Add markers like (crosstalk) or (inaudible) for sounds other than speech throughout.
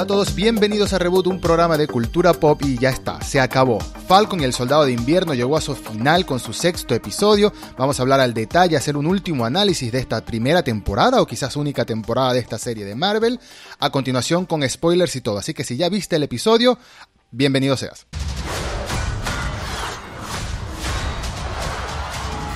Hola a todos, bienvenidos a Reboot, un programa de cultura pop y ya está, se acabó. Falcon y el Soldado de Invierno llegó a su final con su sexto episodio. Vamos a hablar al detalle, hacer un último análisis de esta primera temporada o quizás única temporada de esta serie de Marvel. A continuación con spoilers y todo, así que si ya viste el episodio, bienvenido seas.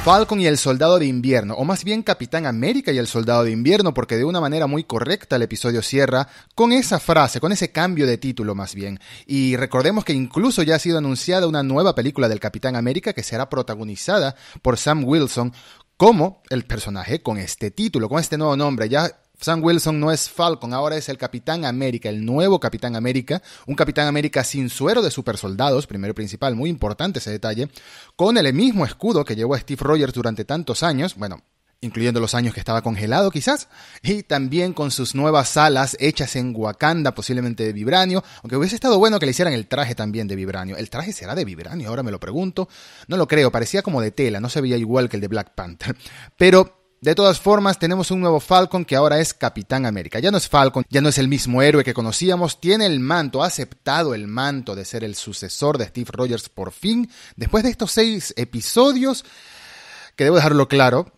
Falcon y el Soldado de Invierno, o más bien Capitán América y el Soldado de Invierno, porque de una manera muy correcta el episodio cierra con esa frase, con ese cambio de título más bien. Y recordemos que incluso ya ha sido anunciada una nueva película del Capitán América que será protagonizada por Sam Wilson como el personaje con este título, con este nuevo nombre. Ya Sam Wilson no es Falcon, ahora es el Capitán América, el nuevo Capitán América, un Capitán América sin suero de supersoldados, primero y principal, muy importante ese detalle, con el mismo escudo que llevó a Steve Rogers durante tantos años, bueno, incluyendo los años que estaba congelado quizás, y también con sus nuevas alas hechas en Wakanda, posiblemente de vibranio, aunque hubiese estado bueno que le hicieran el traje también de vibranio. ¿El traje será de vibranio? Ahora me lo pregunto. No lo creo, parecía como de tela, no se veía igual que el de Black Panther. Pero de todas formas, tenemos un nuevo Falcon que ahora es Capitán América. Ya no es Falcon, ya no es el mismo héroe que conocíamos, tiene el manto, ha aceptado el manto de ser el sucesor de Steve Rogers por fin. Después de estos seis episodios, que debo dejarlo claro,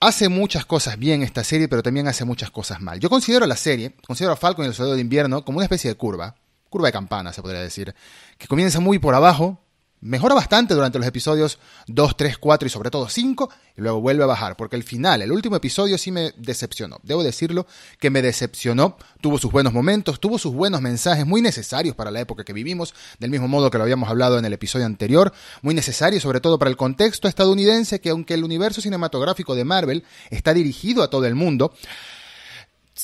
hace muchas cosas bien esta serie, pero también hace muchas cosas mal. Yo considero la serie, considero a Falcon y el Soldado de Invierno como una especie de curva, curva de campana se podría decir, que comienza muy por abajo, Mejora bastante durante los episodios 2, 3, 4 y sobre todo 5 y luego vuelve a bajar porque el final, el último episodio sí me decepcionó. Debo decirlo que me decepcionó. Tuvo sus buenos momentos, tuvo sus buenos mensajes muy necesarios para la época que vivimos, del mismo modo que lo habíamos hablado en el episodio anterior, muy necesarios sobre todo para el contexto estadounidense que aunque el universo cinematográfico de Marvel está dirigido a todo el mundo,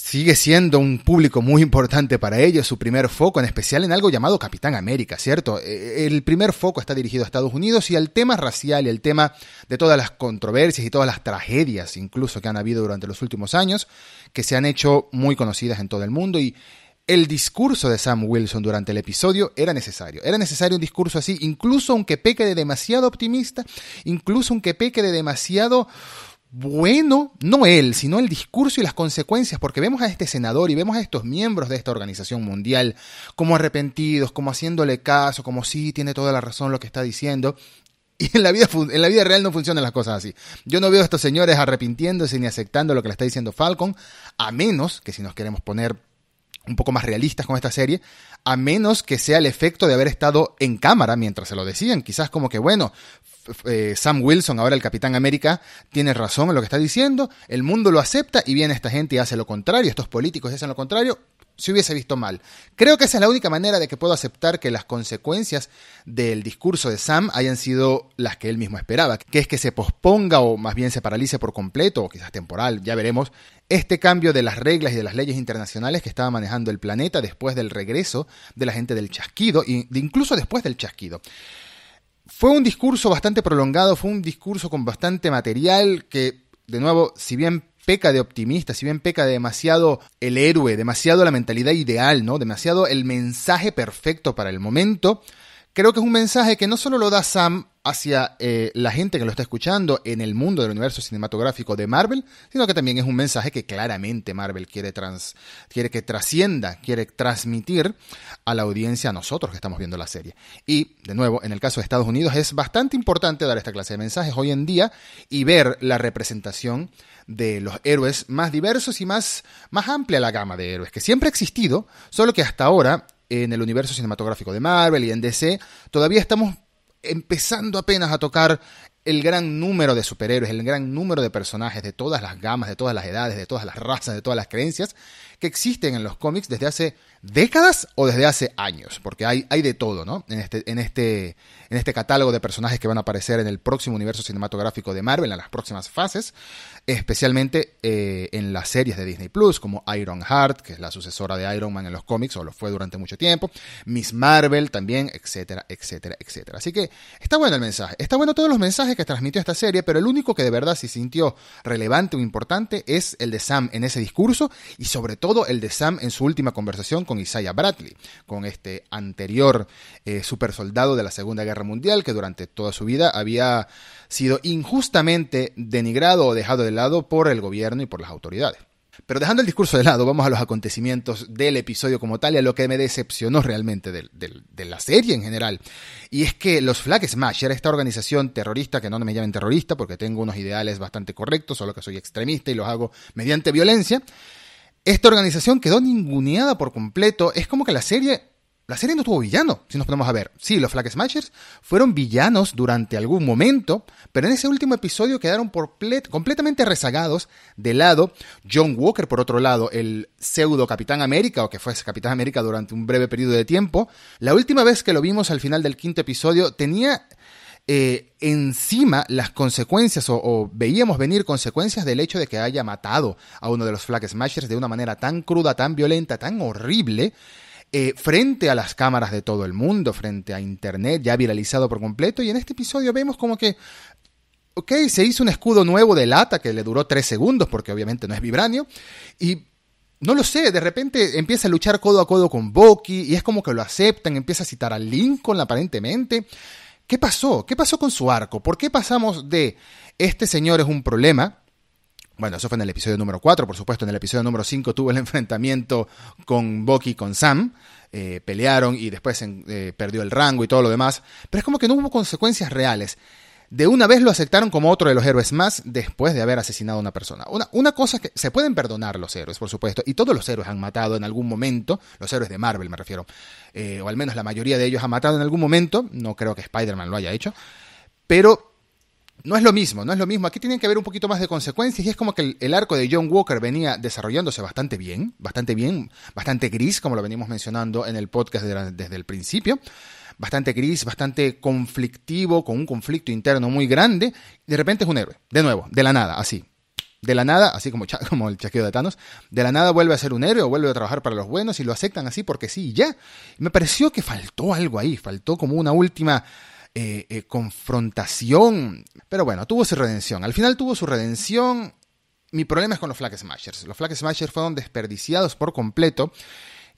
sigue siendo un público muy importante para ellos, su primer foco, en especial en algo llamado Capitán América, ¿cierto? Eh, el primer foco está dirigido a Estados Unidos y al tema racial y el tema de todas las controversias y todas las tragedias incluso que han habido durante los últimos años, que se han hecho muy conocidas en todo el mundo y el discurso de Sam Wilson durante el episodio era necesario. Era necesario un discurso así, incluso aunque peque de demasiado optimista, incluso aunque peque de demasiado bueno, no él, sino el discurso y las consecuencias, porque vemos a este senador y vemos a estos miembros de esta organización mundial como arrepentidos, como haciéndole caso, como sí, tiene toda la razón lo que está diciendo. (laughs) Y en la, vida, en la vida real no funcionan las cosas así. Yo no veo a estos señores arrepintiéndose ni aceptando lo que le está diciendo Falcon, a menos que si nos queremos poner un poco más realistas con esta serie, a menos que sea el efecto de haber estado en cámara mientras se lo decían. Quizás como que, bueno, eh, Sam Wilson, ahora el Capitán América, tiene razón en lo que está diciendo, el mundo lo acepta y viene esta gente y hace lo contrario, estos políticos hacen lo contrario, se hubiese visto mal. Creo que esa es la única manera de que puedo aceptar que las consecuencias del discurso de Sam hayan sido las que él mismo esperaba, que es que se posponga o más bien se paralice por completo, o quizás temporal, ya veremos, este cambio de las reglas y de las leyes internacionales que estaba manejando el planeta después del regreso de la gente del chasquido, e incluso después del chasquido. Fue un discurso bastante prolongado, fue un discurso con bastante material que, de nuevo, si bien peca de optimista, si bien peca de demasiado el héroe, demasiado la mentalidad ideal, ¿no? Demasiado el mensaje perfecto para el momento, creo que es un mensaje que no solo lo da Sam hacia eh, la gente que lo está escuchando en el mundo del universo cinematográfico de Marvel, sino que también es un mensaje que claramente Marvel quiere, quiere que trascienda, quiere transmitir a la audiencia, a nosotros que estamos viendo la serie. Y, de nuevo, en el caso de Estados Unidos es bastante importante dar esta clase de mensajes hoy en día y ver la representación de los héroes más diversos y más, más amplia la gama de héroes, que siempre ha existido, solo que hasta ahora en el universo cinematográfico de Marvel y en DC todavía estamos empezando apenas a tocar el gran número de superhéroes, el gran número de personajes de todas las gamas, de todas las edades, de todas las razas, de todas las creencias que existen en los cómics desde hace décadas o desde hace años, porque hay, hay de todo, ¿no? En este, en, este, en este catálogo de personajes que van a aparecer en el próximo universo cinematográfico de Marvel, en las próximas fases, especialmente eh, en las series de Disney Plus, como Iron Heart, que es la sucesora de Iron Man en los cómics, o lo fue durante mucho tiempo, Miss Marvel también, etcétera, etcétera, etcétera. Así que está bueno el mensaje, está bueno todos los mensajes que transmitió esta serie, pero el único que de verdad se sintió relevante o importante es el de Sam en ese discurso y sobre todo el de Sam en su última conversación con Isaiah Bradley, con este anterior eh, super soldado de la Segunda Guerra Mundial que durante toda su vida había sido injustamente denigrado o dejado de lado por el gobierno y por las autoridades. Pero dejando el discurso de lado, vamos a los acontecimientos del episodio como tal y a lo que me decepcionó realmente de, de la serie en general. Y es que los Flag Smasher, esta organización terrorista, que no me llamen terrorista porque tengo unos ideales bastante correctos, solo que soy extremista y los hago mediante violencia, esta organización quedó ninguneada por completo. Es como que la serie la serie no tuvo villano, si nos ponemos a ver. Sí, los Flag Smashers fueron villanos durante algún momento, pero en ese último episodio quedaron por completamente rezagados de lado. John Walker, por otro lado, el pseudo Capitán América, o que fue Capitán América durante un breve periodo de tiempo. La última vez que lo vimos al final del quinto episodio tenía eh, encima las consecuencias o, o, veíamos venir consecuencias del hecho de que haya matado a uno de los Flag Smashers de una manera tan cruda, tan violenta, tan horrible eh, frente a las cámaras de todo el mundo, frente a Internet, ya viralizado por completo. Y en este episodio vemos como que, ok, se hizo un escudo nuevo de lata que le duró tres segundos, porque obviamente no es vibranio, y no lo sé, de repente empieza a luchar codo a codo con Bucky y es como que lo aceptan, empieza a citar a Lincoln aparentemente. ¿Qué pasó? ¿Qué pasó con su arco? ¿Por qué pasamos de este señor es un problema? Bueno, eso fue en el episodio número 4, por supuesto. En el episodio número 5 tuvo el (laughs) enfrentamiento con Bucky y con Sam. Eh, pelearon y después eh, perdió el rango y todo lo demás. Pero es como que no hubo consecuencias reales. De una vez lo aceptaron como otro de los héroes más después de haber asesinado a una persona. Una, cosa que se pueden perdonar los héroes, por supuesto, y todos los héroes han matado en algún momento, los héroes de Marvel me refiero, eh, o al menos la mayoría de ellos han matado en algún momento, no creo que Spider-Man lo haya hecho, pero no es lo mismo, no es lo mismo. Aquí tienen que haber un poquito más de consecuencias y es como que el, arco de John Walker venía desarrollándose bastante bien, bastante bien, bastante gris, como lo venimos mencionando en el podcast desde el principio. Bastante gris, bastante conflictivo, con un conflicto interno muy grande. De repente es un héroe, de nuevo, de la nada, así. De la nada, así como, (laughs) como el chaqueo de Thanos, de la nada vuelve a ser un héroe o vuelve a trabajar para los buenos y lo aceptan así porque sí, y ya. Me pareció que faltó algo ahí, faltó como una última eh, eh, confrontación. Pero bueno, tuvo su redención. Al final tuvo su redención. Mi problema es con los Flag Smashers. Los Flag Smashers fueron desperdiciados por completo.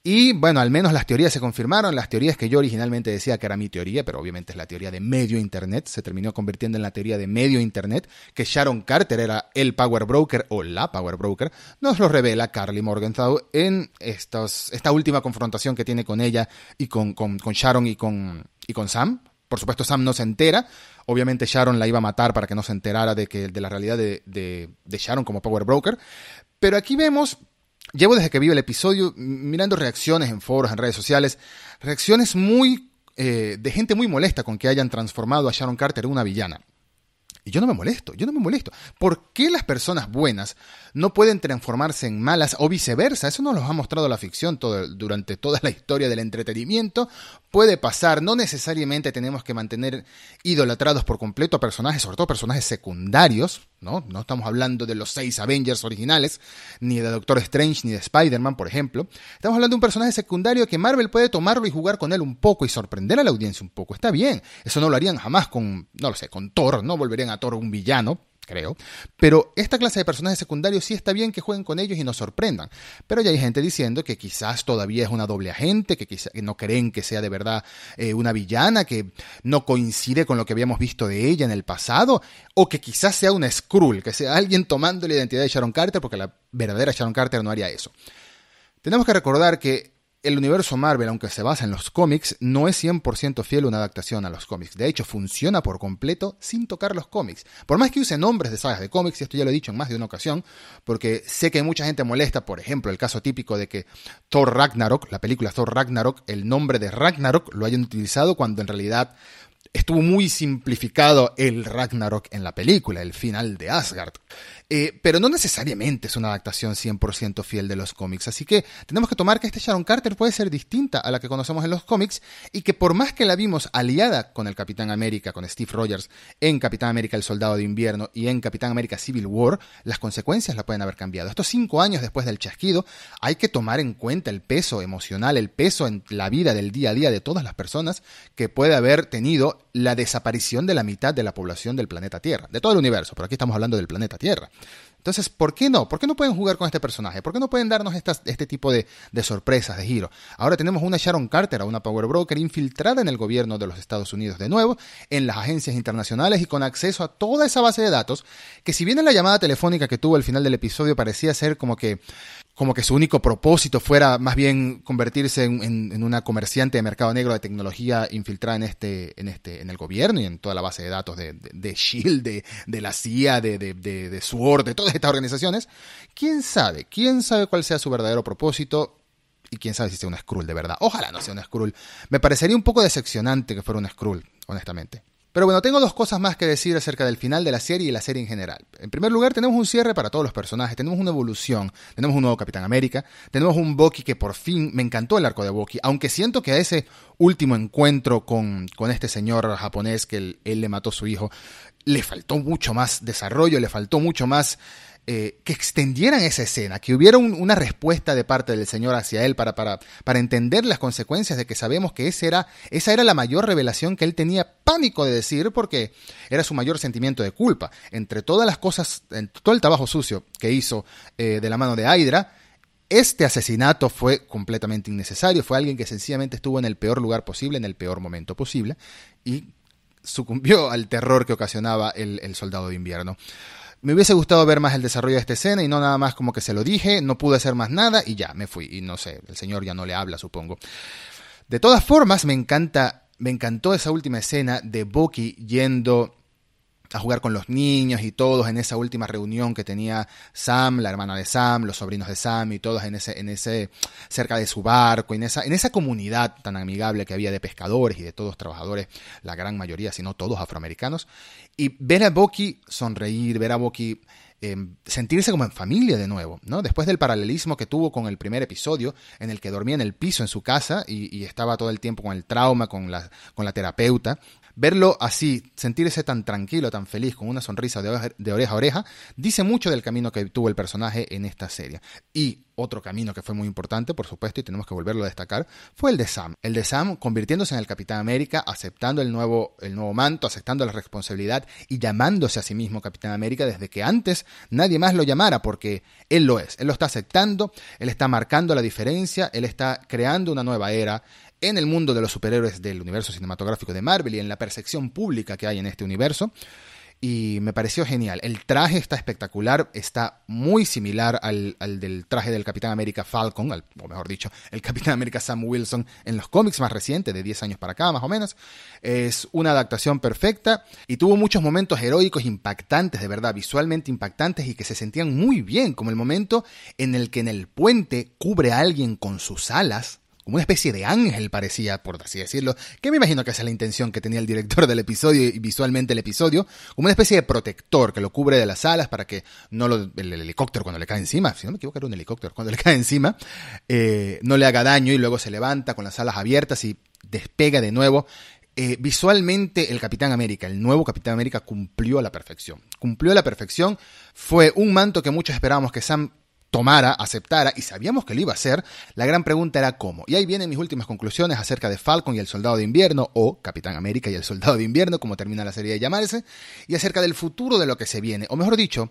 Y bueno, al menos las teorías se confirmaron, las teorías que yo originalmente decía que era mi teoría, pero obviamente es la teoría de medio Internet, se terminó convirtiendo en la teoría de medio Internet, que Sharon Carter era el Power Broker o la Power Broker, nos lo revela Carly Morgenthau en esta última confrontación que tiene con ella y con, Sharon y con Sam, por supuesto, Sam no se entera. Obviamente Sharon la iba a matar para que no se enterara de, que, de la realidad de, Sharon como Power Broker. Pero aquí vemos, llevo desde que vi el episodio mirando reacciones en foros, en redes sociales, reacciones muy eh, de gente muy molesta con que hayan transformado a Sharon Carter en una villana. Y yo no me molesto, yo no me molesto. ¿Por qué las personas buenas no pueden transformarse en malas o viceversa? Eso nos lo ha mostrado la ficción durante toda la historia del entretenimiento. Puede pasar, no necesariamente tenemos que mantener idolatrados por completo a personajes, sobre todo personajes secundarios, ¿no? No estamos hablando de los seis Avengers originales, ni de Doctor Strange, ni de Spider-Man, por ejemplo. Estamos hablando de un personaje secundario que Marvel puede tomarlo y jugar con él un poco y sorprender a la audiencia un poco. Está bien. Eso no lo harían jamás con, no lo sé, con Thor, ¿no? Volverían a Thor un villano, creo. Pero esta clase de personajes secundarios sí está bien que jueguen con ellos y nos sorprendan. Pero ya hay gente diciendo que quizás todavía es una doble agente, que, quizás, no creen que sea de verdad eh, una villana, que no coincide con lo que habíamos visto de ella en el pasado, o que quizás sea una Skrull, que sea alguien tomando la identidad de Sharon Carter, porque la verdadera Sharon Carter no haría eso. Tenemos que recordar que el universo Marvel, aunque se basa en los cómics, no es 100% fiel a una adaptación a los cómics. De hecho, funciona por completo sin tocar los cómics. Por más que use nombres de sagas de cómics, y esto ya lo he dicho en más de una ocasión, porque sé que mucha gente molesta, por ejemplo, el caso típico de que Thor Ragnarok, la película Thor Ragnarok, el nombre de Ragnarok lo hayan utilizado cuando en realidad estuvo muy simplificado el Ragnarok en la película, el final de Asgard. Eh, pero no necesariamente es una adaptación 100% fiel de los cómics. Así que tenemos que tomar que este Sharon Carter puede ser distinta a la que conocemos en los cómics y que por más que la vimos aliada con el Capitán América, con Steve Rogers, en Capitán América el Soldado de Invierno y en Capitán América Civil War, las consecuencias la pueden haber cambiado. Estos cinco años después del chasquido, hay que tomar en cuenta el peso emocional, el peso en la vida del día a día de todas las personas que puede haber tenido la desaparición de la mitad de la población del planeta Tierra, de todo el universo, pero aquí estamos hablando del planeta Tierra. Entonces, ¿por qué no? ¿Por qué no pueden jugar con este personaje? ¿Por qué no pueden darnos este tipo de, de, sorpresas, de giro? Ahora tenemos una Sharon Carter, una Power Broker infiltrada en el gobierno de los Estados Unidos de nuevo, en las agencias internacionales y con acceso a toda esa base de datos, que si bien en la llamada telefónica que tuvo al final del episodio parecía ser como que como que su único propósito fuera más bien convertirse en, una comerciante de mercado negro de tecnología infiltrada en este, en este, en el gobierno y en toda la base de datos de, de, Shield, de, de, la CIA, de, de, de SWORD, de todas estas organizaciones. ¿Quién sabe? ¿Quién sabe cuál sea su verdadero propósito? Y quién sabe si sea una Skrull de verdad. Ojalá no sea una Skrull. Me parecería un poco decepcionante que fuera una Skrull, honestamente. Pero bueno, tengo dos cosas más que decir acerca del final de la serie y la serie en general. En primer lugar, tenemos un cierre para todos los personajes, tenemos una evolución, tenemos un nuevo Capitán América, tenemos un Bucky que por fin me encantó el arco de Bucky, aunque siento que a ese último encuentro con, con este señor japonés que él, él le mató a su hijo, le faltó mucho más desarrollo, le faltó mucho más eh, que extendieran esa escena, que hubiera una respuesta de parte del Señor hacia él para, para, para entender las consecuencias de que sabemos que esa era, esa era la mayor revelación que él tenía pánico de decir porque era su mayor sentimiento de culpa. Entre todas las cosas, en todo el trabajo sucio que hizo eh, de la mano de Hydra, este asesinato fue completamente innecesario, fue alguien que sencillamente estuvo en el peor lugar posible, en el peor momento posible, y sucumbió al terror que ocasionaba el soldado de invierno. Me hubiese gustado ver más el desarrollo de esta escena y no nada más como que se lo dije, no pude hacer más nada y ya, me fui. Y no sé, el señor ya no le habla, supongo. De todas formas, me encanta, me encantó esa última escena de Bucky yendo a jugar con los niños y todos en esa última reunión que tenía Sam, la hermana de Sam, los sobrinos de Sam y todos en ese, en ese, cerca de su barco, en esa, en esa comunidad tan amigable que había de pescadores y de todos trabajadores, la gran mayoría, si no todos afroamericanos, y ver a Bucky sonreír, ver a Bucky Em, sentirse como en familia de nuevo, ¿no? Después del paralelismo que tuvo con el primer episodio, en el que dormía en el piso en su casa y, estaba todo el tiempo con el trauma, con la, con la terapeuta, verlo así, sentirse tan tranquilo, tan feliz, con una sonrisa de, oreja a oreja, dice mucho del camino que tuvo el personaje en esta serie. Y otro camino que fue muy importante, por supuesto, y tenemos que volverlo a destacar, fue el de Sam. El de Sam convirtiéndose en el Capitán América, aceptando el nuevo, el nuevo manto, aceptando la responsabilidad y llamándose a sí mismo Capitán América desde que antes nadie más lo llamara, porque él lo es. Él lo está aceptando, él está marcando la diferencia, él está creando una nueva era en el mundo de los superhéroes del universo cinematográfico de Marvel y en la percepción pública que hay en este universo y me pareció genial. El traje está espectacular, está muy similar al, del traje del Capitán América Falcon, o mejor dicho, el Capitán América Sam Wilson en los cómics más recientes, de 10 años para acá más o menos. Es una adaptación perfecta y tuvo muchos momentos heroicos impactantes, de verdad, visualmente impactantes y que se sentían muy bien, como el momento en el que en el puente cubre a alguien con sus alas como una especie de ángel parecía, por así decirlo, que me imagino que esa es la intención que tenía el director del episodio y visualmente el episodio, como una especie de protector que lo cubre de las alas para que no lo, el, helicóptero cuando le cae encima, si no me equivoco era un helicóptero, cuando (laughs) le cae encima, eh, no le haga daño y luego se levanta con las alas abiertas y despega de nuevo. Eh, visualmente el Capitán América, el nuevo Capitán América cumplió a la perfección. Cumplió a la perfección. Fue un manto que muchos esperábamos que Sam tomara, aceptara, y sabíamos que lo iba a hacer, la gran pregunta era cómo. Y ahí vienen mis últimas conclusiones acerca de Falcon y el Soldado de Invierno, o Capitán América y el Soldado de Invierno, como termina la serie de llamarse, y acerca del futuro de lo que se viene, o mejor dicho,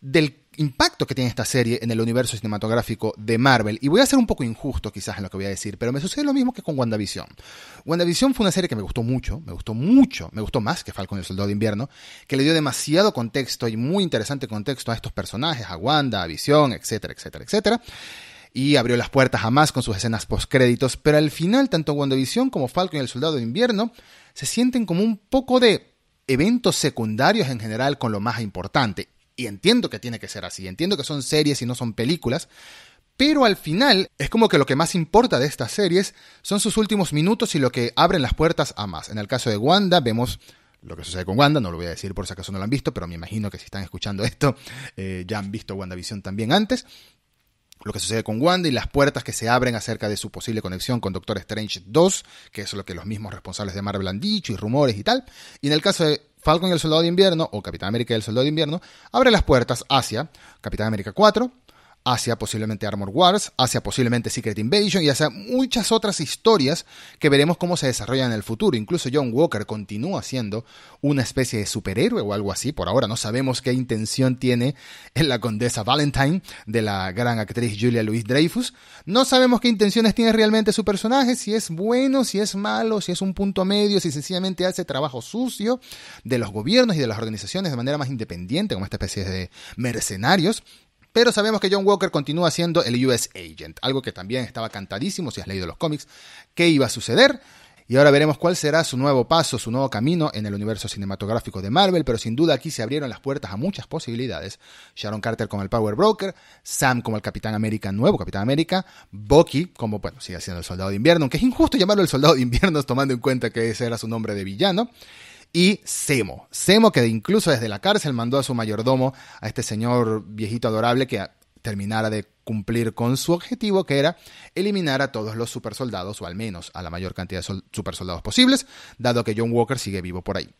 del impacto que tiene esta serie en el universo cinematográfico de Marvel. Y voy a ser un poco injusto quizás en lo que voy a decir, pero me sucede lo mismo que con WandaVision. WandaVision fue una serie que me gustó mucho, me gustó mucho, me gustó más que Falcon y el Soldado de Invierno, que le dio demasiado contexto y muy interesante contexto a estos personajes, a Wanda, a Vision, etcétera, etcétera, etcétera. Y abrió las puertas a más con sus escenas postcréditos, pero al final tanto WandaVision como Falcon y el Soldado de Invierno se sienten como un poco de eventos secundarios en general con lo más importante. Y entiendo que tiene que ser así, entiendo que son series y no son películas, pero al final es como que lo que más importa de estas series son sus últimos minutos y lo que abren las puertas a más. En el caso de Wanda vemos lo que sucede con Wanda, no lo voy a decir por si acaso no lo han visto, pero me imagino que si están escuchando esto (laughs) eh, ya han visto WandaVision también antes. Lo que sucede con Wanda y las puertas que se abren acerca de su posible conexión con Doctor Strange 2, que es lo que los mismos responsables de Marvel han dicho y rumores y tal. Y en el caso de Falcon y el Soldado de Invierno, o Capitán América y el Soldado de Invierno, abre las puertas hacia Capitán América 4, hacia posiblemente Armor Wars, hacia posiblemente Secret Invasion y hacia muchas otras historias que veremos cómo se desarrollan en el futuro. Incluso John Walker continúa siendo una especie de superhéroe o algo así. Por ahora no sabemos qué intención tiene en la condesa Valentine de la gran actriz Julia Louis Dreyfus. No sabemos qué intenciones tiene realmente su personaje, si es bueno, si es malo, si es un punto medio, si sencillamente hace trabajo sucio de los gobiernos y de las organizaciones de manera más independiente, como esta especie de mercenarios. Pero sabemos que John Walker continúa siendo el US Agent, algo que también estaba cantadísimo si has leído los cómics, qué iba a suceder. Y ahora veremos cuál será su nuevo paso, su nuevo camino en el universo cinematográfico de Marvel, pero sin duda aquí se abrieron las puertas a muchas posibilidades. Sharon Carter como el Power Broker, Sam como el Capitán América, nuevo Capitán América, Bucky como, bueno, sigue siendo el Soldado de Invierno, aunque es injusto llamarlo el Soldado de Invierno tomando en cuenta que ese era su nombre de villano y Semo. Semo que incluso desde la cárcel mandó a su mayordomo, a este señor viejito adorable que terminara de cumplir con su objetivo, que era eliminar a todos los supersoldados, o al menos a la mayor cantidad de supersoldados posibles, dado que John Walker sigue vivo por ahí.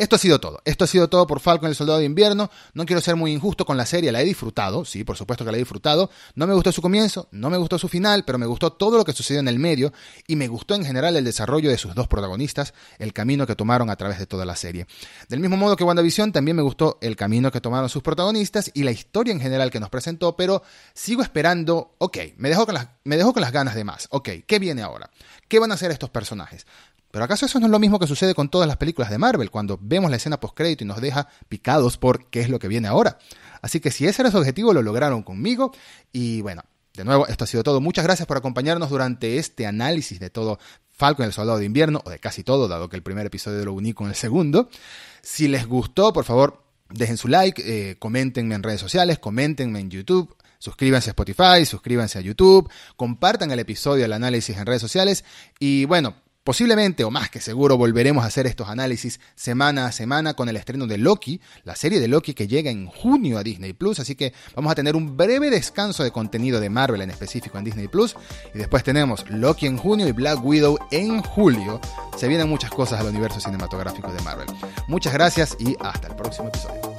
Esto ha sido todo. Esto ha sido todo por Falcon el Soldado de Invierno. No quiero ser muy injusto con la serie, la he disfrutado, sí, por supuesto que la he disfrutado. No me gustó su comienzo, no me gustó su final, pero me gustó todo lo que sucedió en el medio y me gustó en general el desarrollo de sus dos protagonistas, el camino que tomaron a través de toda la serie. Del mismo modo que WandaVision, también me gustó el camino que tomaron sus protagonistas y la historia en general que nos presentó, pero sigo esperando, ok, me dejó con las, me dejó con las ganas de más, ok, ¿qué viene ahora? ¿Qué van a hacer estos personajes? Pero ¿acaso eso no es lo mismo que sucede con todas las películas de Marvel, cuando vemos la escena post-crédito y nos deja picados por qué es lo que viene ahora? Así que si ese era su objetivo, lo lograron conmigo. Y bueno, de nuevo, esto ha sido todo. Muchas gracias por acompañarnos durante este análisis de todo Falcon el Soldado de Invierno, o de casi todo, dado que el primer episodio lo uní con el segundo. Si les gustó, por favor, dejen su like, eh, coméntenme en redes sociales, coméntenme en YouTube, suscríbanse a Spotify, suscríbanse a YouTube, compartan el episodio del análisis en redes sociales y bueno, Posiblemente, o más que seguro, volveremos a hacer estos análisis semana a semana con el estreno de Loki, la serie de Loki que llega en junio a Disney Plus, así que vamos a tener un breve descanso de contenido de Marvel en específico en Disney Plus, y después tenemos Loki en junio y Black Widow en julio. Se vienen muchas cosas al universo cinematográfico de Marvel. Muchas gracias y hasta el próximo episodio.